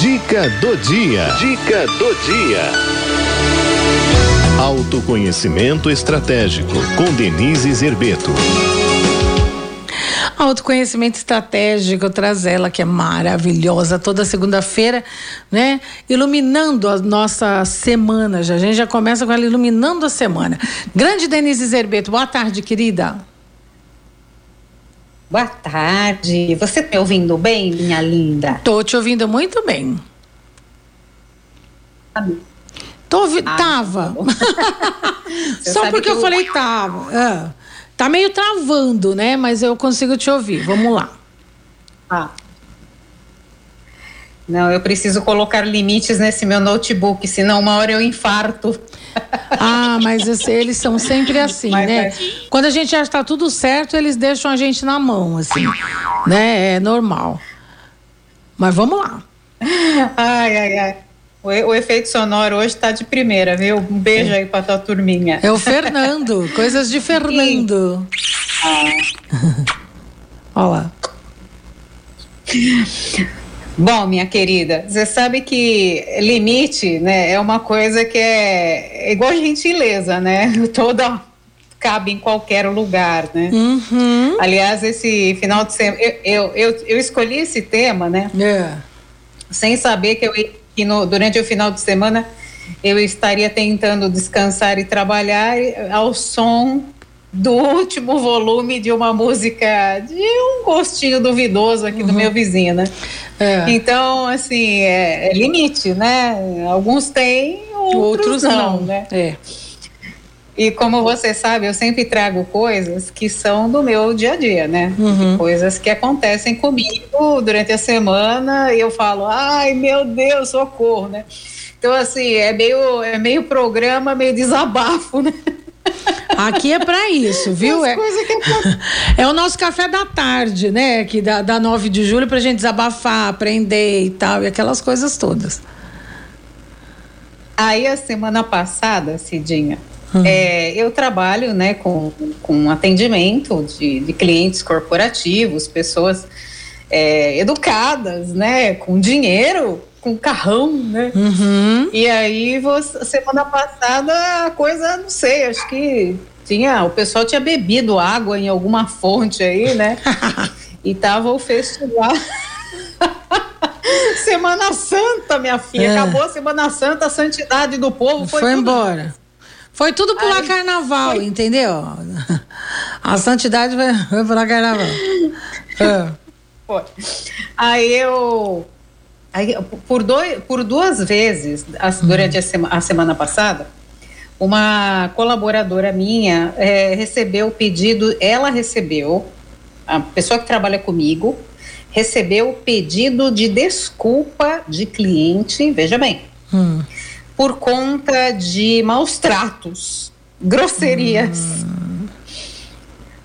Dica do dia. Dica do dia. Autoconhecimento estratégico com Denise Zerbeto. Autoconhecimento estratégico traz ela que é maravilhosa toda segunda-feira, né? Iluminando a nossa semana. Já a gente já começa com ela iluminando a semana. Grande Denise Zerbeto, boa tarde, querida. Boa tarde. Você tá me ouvindo bem, minha linda? Tô te ouvindo muito bem. Tô ouvi... ah, tava. Só porque eu... eu falei tava. Ah, tá meio travando, né? Mas eu consigo te ouvir. Vamos lá. Ah. Não, eu preciso colocar limites nesse meu notebook, senão uma hora eu infarto. Ah, mas esse, eles são sempre assim, mas, né? Quando a gente já está tudo certo, eles deixam a gente na mão, assim, né? É normal. Mas vamos lá. Ai, ai, ai. O, o efeito sonoro hoje está de primeira, viu? Um beijo é. aí para tua turminha. É o Fernando, coisas de Fernando. Ah. Olha lá. Bom, minha querida, você sabe que limite, né, é uma coisa que é, é igual gentileza, né? Toda cabe em qualquer lugar, né? Uhum. Aliás, esse final de semana, eu, eu, eu, eu, escolhi esse tema, né? É. Sem saber que, eu, que no, durante o final de semana eu estaria tentando descansar e trabalhar ao som do último volume de uma música de um gostinho duvidoso aqui uhum. do meu vizinho, né? É. Então, assim, é, é, limite, né? Alguns têm, outros, outros não, não, né? É. E como você sabe, eu sempre trago coisas que são do meu dia a dia, né? Uhum. Coisas que acontecem comigo durante a semana e eu falo, ai meu Deus, socorro, né? Então, assim, é meio, é meio programa, meio desabafo, né? Aqui é para isso, viu? É, é, o nosso café da tarde, né? Que da, da 9 de julho pra gente desabafar, aprender e tal, e aquelas coisas todas. Aí a semana passada, Cidinha, hum. é, eu trabalho né, com, com atendimento de, de clientes corporativos, pessoas é, educadas, né, com dinheiro com carrão, né? Uhum. E aí, você, semana passada, a coisa, não sei, acho que tinha, o pessoal tinha bebido água em alguma fonte aí, né? e tava o festival. Semana Santa, minha filha. É. Acabou a Semana Santa, a santidade do povo foi, foi embora. Foi tudo pular aí, carnaval, foi... entendeu? A santidade foi, foi pular carnaval. É. Foi. Aí eu Aí, por, dois, por duas vezes, as, uhum. durante a, sema, a, semana passada, uma colaboradora minha é, recebeu o pedido, ela recebeu, a pessoa que trabalha comigo, recebeu o pedido de desculpa de cliente, veja bem, hum. por conta de maus tratos, grosserias. Hum.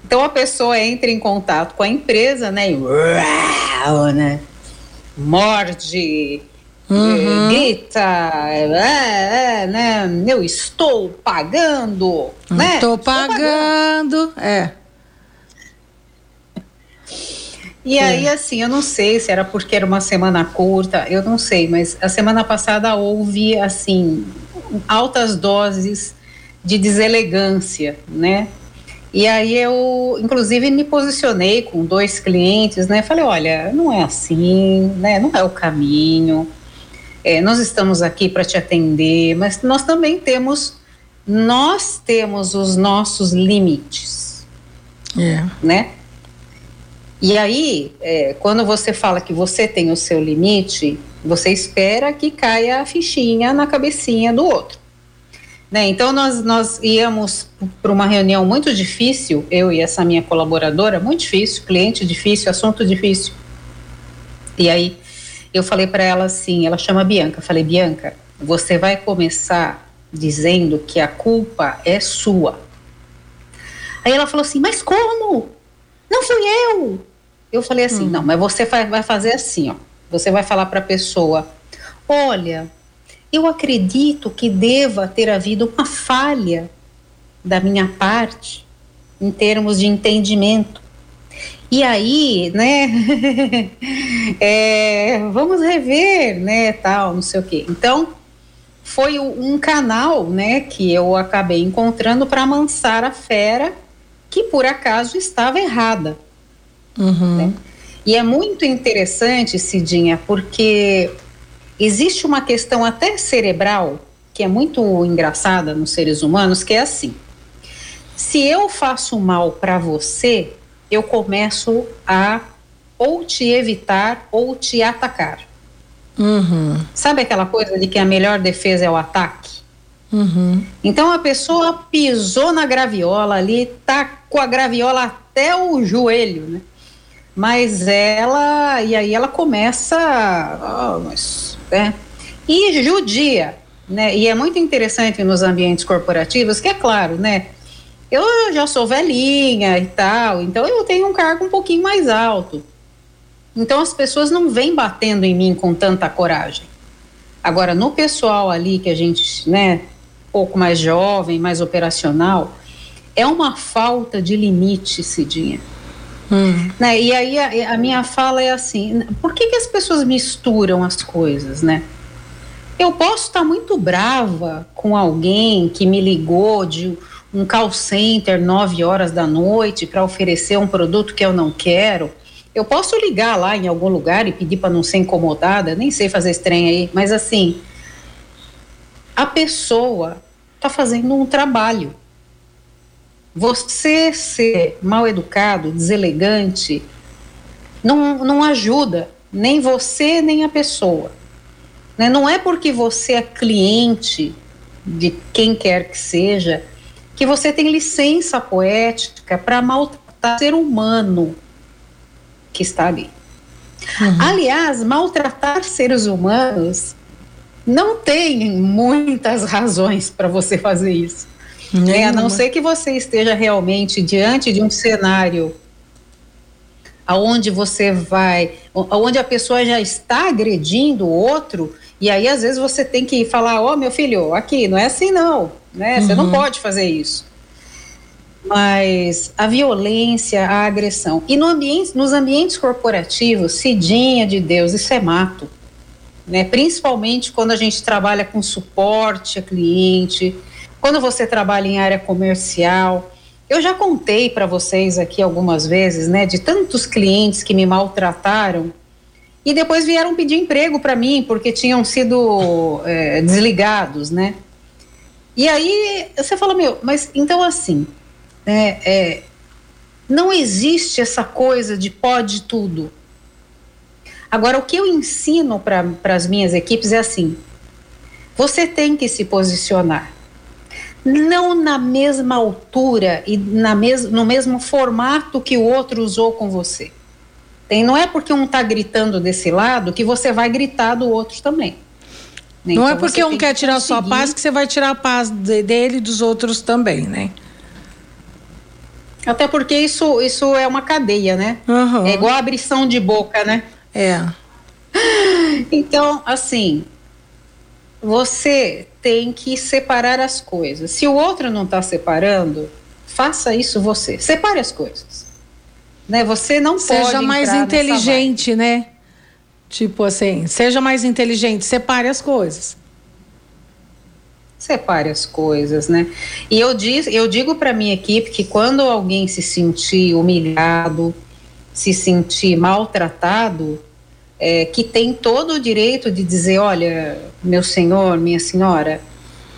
Então a pessoa entra em contato com a empresa, né? E, uau, né? morde, uhum. grita, é, é, né? Eu estou pagando, né? Estou pagando, é. E aí, assim, eu não sei se era porque era uma semana curta, eu não sei, mas a semana passada houve, assim, altas doses de deselegância, né? E aí eu, inclusive, me posicionei com dois clientes, né? Falei, olha, não é assim, né? Não é o caminho. É, nós estamos aqui para te atender, mas nós também temos, nós temos os nossos limites, é. né? E aí, é, quando você fala que você tem o seu limite, você espera que caia a fichinha na cabecinha do outro. Né? Então, nós, nós íamos para uma reunião muito difícil, eu e essa minha colaboradora, muito difícil, cliente difícil, assunto difícil. E aí, eu falei para ela assim: ela chama Bianca. Falei, Bianca, você vai começar dizendo que a culpa é sua. Aí ela falou assim: mas como? Não fui eu. Eu falei assim: hum. não, mas você vai fazer assim, ó. Você vai falar para a pessoa: olha, eu acredito que deva ter havido uma falha da minha parte em termos de entendimento. E aí, né, é, vamos rever, né, tal, não sei o quê. Então, foi um canal, né, que eu acabei encontrando para amansar a fera, que por acaso estava errada. Uhum. Né? E é muito interessante, Cidinha, porque existe uma questão até cerebral que é muito engraçada nos seres humanos, que é assim: se eu faço mal para você, eu começo a ou te evitar ou te atacar. Uhum. Sabe aquela coisa de que a melhor defesa é o ataque? Uhum. Então a pessoa pisou na graviola ali, tá com a graviola até o joelho, né? Mas ela, e aí ela começa, oh, mas, né? E judia, né? E é muito interessante nos ambientes corporativos, que é claro, né? Eu já sou velhinha e tal, então eu tenho um cargo um pouquinho mais alto. Então as pessoas não vêm batendo em mim com tanta coragem. Agora, no pessoal ali que a gente, né, pouco mais jovem, mais operacional, é uma falta de limite, Cidinha. Hum. Né? E aí a, a, minha fala é assim: por que, que as pessoas misturam as coisas, né? Eu posso estar muito brava com alguém que me ligou de um call center nove horas da noite para oferecer um produto que eu não quero eu posso ligar lá em algum lugar e pedir para não ser incomodada, nem sei fazer estranho aí, mas assim, a pessoa está fazendo um trabalho. Você ser mal educado, deselegante, não, não ajuda nem você nem a pessoa. Né? Não é porque você é cliente de quem quer que seja que você tem licença poética para maltratar ser humano que está ali. Uhum. Aliás, maltratar seres humanos não tem muitas razões para você fazer isso. É, a não ser que você esteja realmente diante de um cenário aonde você vai, aonde a pessoa já está agredindo o outro, e aí às vezes você tem que falar, ó, oh, meu filho, aqui, não é assim não, né? Você não uhum. pode fazer isso mas a violência, a agressão. E no ambiente, nos ambientes corporativos, cidinha de Deus, isso é mato. Né? Principalmente quando a gente trabalha com suporte a cliente, quando você trabalha em área comercial. Eu já contei para vocês aqui algumas vezes, né, de tantos clientes que me maltrataram e depois vieram pedir emprego para mim porque tinham sido é, desligados, né? E aí você fala, meu, mas então assim, né, é, não existe essa coisa de pode tudo. Agora, o que eu ensino para as minhas equipes é assim: você tem que se posicionar. Não na mesma altura e na mes no mesmo formato que o outro usou com você. Tem, não é porque um está gritando desse lado que você vai gritar do outro também. Não é então, é porque um quer tirar conseguir... sua paz que você vai tirar a paz de, dele e dos outros também, né? Até porque isso, isso é uma cadeia, né? Uhum. É igual a abrição de boca, né? É. Então, assim, você tem que separar as coisas. Se o outro não está separando, faça isso você. Separe as coisas. Né? Você não seja pode. Seja mais inteligente, né? Tipo assim, seja mais inteligente, separe as coisas separe as coisas, né? E eu, diz, eu digo para minha equipe que quando alguém se sentir humilhado, se sentir maltratado, é, que tem todo o direito de dizer, olha, meu senhor, minha senhora,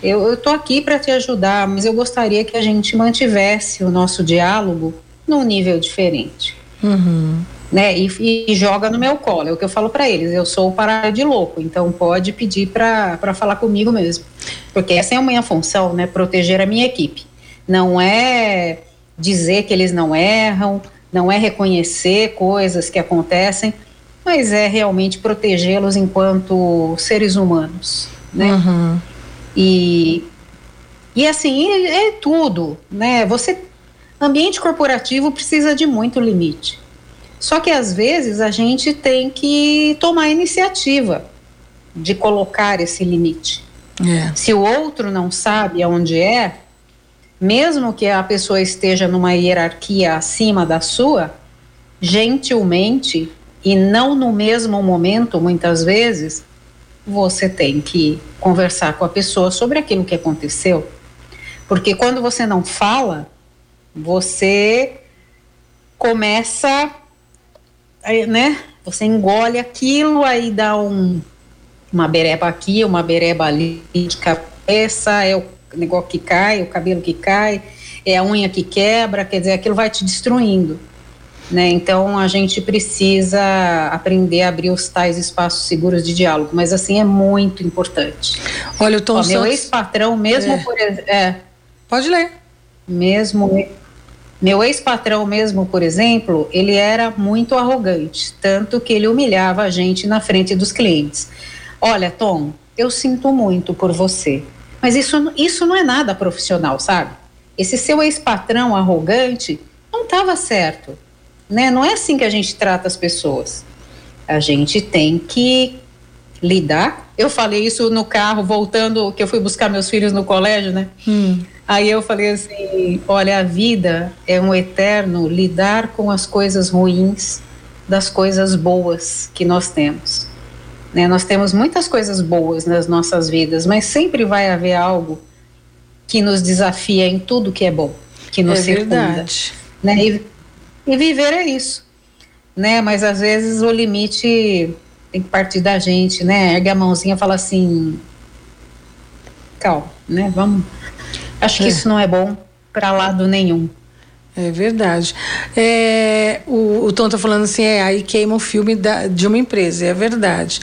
eu estou aqui para te ajudar, mas eu gostaria que a gente mantivesse o nosso diálogo num nível diferente. Uhum né? E, e, joga no meu colo. É o que eu falo para eles. Eu sou o parada de louco, então pode pedir para falar comigo mesmo, porque essa é a minha função, né? Proteger a minha equipe. Não é dizer que eles não erram, não é reconhecer coisas que acontecem, mas é realmente protegê-los enquanto seres humanos, né? Uhum. E e assim é, é tudo, né? Você ambiente corporativo precisa de muito limite. Só que às vezes a gente tem que tomar a iniciativa de colocar esse limite. É. Se o outro não sabe aonde é, mesmo que a pessoa esteja numa hierarquia acima da sua, gentilmente e não no mesmo momento, muitas vezes, você tem que conversar com a pessoa sobre aquilo que aconteceu. Porque quando você não fala, você começa, né? Você engole aquilo, aí dá um, uma bereba aqui, uma bereba ali de cabeça, é o negócio que cai, o cabelo que cai, é a unha que quebra, quer dizer, aquilo vai te destruindo. Né? Então a gente precisa aprender a abrir os tais espaços seguros de diálogo, mas assim é muito importante. Olha, o Tom Ó, Meu ex-patrão, mesmo é. por é, pode ler. Mesmo meu ex-patrão mesmo, por exemplo, ele era muito arrogante, tanto que ele humilhava a gente na frente dos clientes. Olha, Tom, eu sinto muito por você, mas isso, isso não é nada profissional, sabe? Esse seu ex-patrão arrogante não estava certo né? Não é assim que a gente trata as pessoas. A gente tem que lidar. Eu falei isso no carro, voltando, que eu fui buscar meus filhos no colégio, né? Hum. Aí eu falei assim: olha, a vida é um eterno lidar com as coisas ruins das coisas boas que nós temos. Né? Nós temos muitas coisas boas nas nossas vidas, mas sempre vai haver algo que nos desafia em tudo que é bom, que nos é circunda. Verdade. Né? E, e viver é isso, né? Mas às vezes o limite tem que partir da gente, né? Ergue a mãozinha e fala assim, calma, né? Vamos. Acho que é. isso não é bom para lado nenhum. É verdade. É, o, o Tom tá falando assim, é, aí queima o filme da, de uma empresa, é verdade.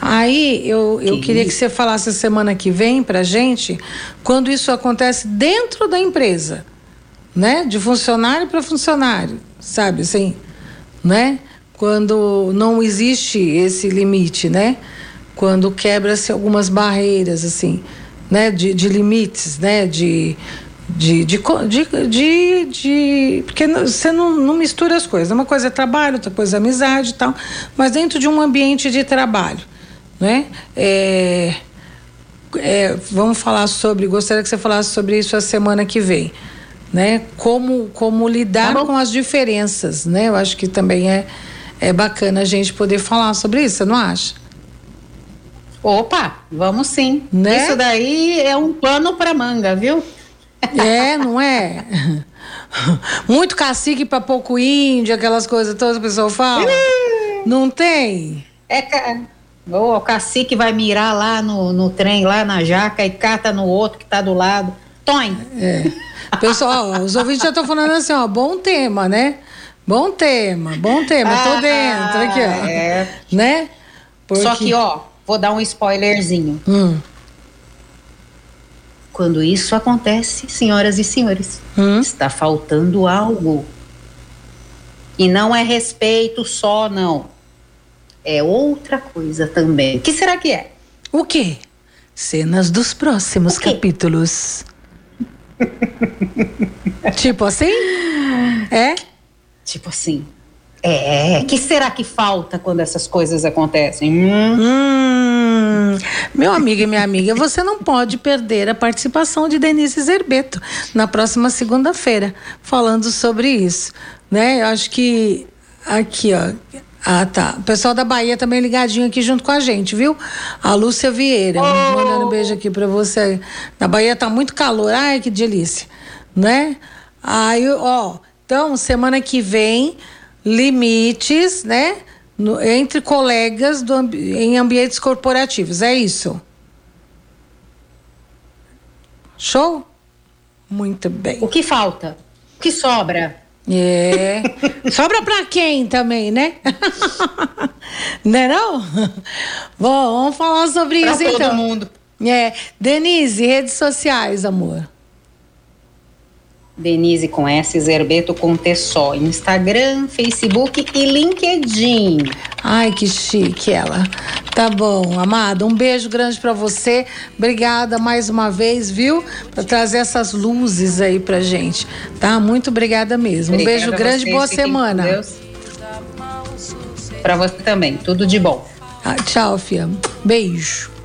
Aí eu, eu que queria isso? que você falasse a semana que vem pra gente, quando isso acontece dentro da empresa, né? De funcionário para funcionário sabe assim, né? Quando não existe esse limite, né? Quando quebra-se algumas barreiras, assim, né? De, de limites, né? De, de, de, de, de, porque você não, não mistura as coisas. Uma coisa é trabalho, outra coisa é amizade e tal, mas dentro de um ambiente de trabalho, né? É, é, vamos falar sobre, gostaria que você falasse sobre isso a semana que vem né? Como, como lidar tá com as diferenças, né? Eu acho que também é, é bacana a gente poder falar sobre isso, você não acha? Opa, vamos sim. Né? Isso daí é um pano para manga, viu? É, não é? Muito cacique para pouco índio, aquelas coisas todas que o pessoal fala. não tem? É, o cacique vai mirar lá no, no trem, lá na jaca e cata no outro que tá do lado. Toim! É. Pessoal, os ouvintes já estão falando assim, ó, bom tema, né? Bom tema, bom tema, ah, tô dentro aqui, ó. É. Né? Porque... Só que, ó, vou dar um spoilerzinho. Hum. Quando isso acontece, senhoras e senhores, hum? está faltando algo. E não é respeito só, não. É outra coisa também. O que será que é? O quê? Cenas dos próximos capítulos. tipo assim? É? Tipo assim. É, que será que falta quando essas coisas acontecem? Hum. Hum, meu amigo e minha amiga, você não pode perder a participação de Denise Zerbeto na próxima segunda-feira, falando sobre isso, né? Eu acho que aqui, ó, ah, tá. O pessoal da Bahia também ligadinho aqui junto com a gente, viu? A Lúcia Vieira, oh. mandando um beijo aqui para você. Na Bahia tá muito calor. Ai, que delícia, né? Aí, ó, então, semana que vem, limites, né? No, entre colegas do, em ambientes corporativos. É isso? Show? Muito bem. O que falta? O que sobra? É. Sobra pra quem também, né? né não? Bom, vamos falar sobre pra isso todo então. mundo. É. Denise, redes sociais, amor. Denise com S, Zerbeto com T só. Instagram, Facebook e LinkedIn. Ai, que chique ela. Tá bom, amada. Um beijo grande para você. Obrigada mais uma vez, viu? Para trazer essas luzes aí pra gente. Tá? Muito obrigada mesmo. Obrigada um beijo grande, vocês, boa semana. Para você também. Tudo de bom. Ah, tchau, Fia. Beijo.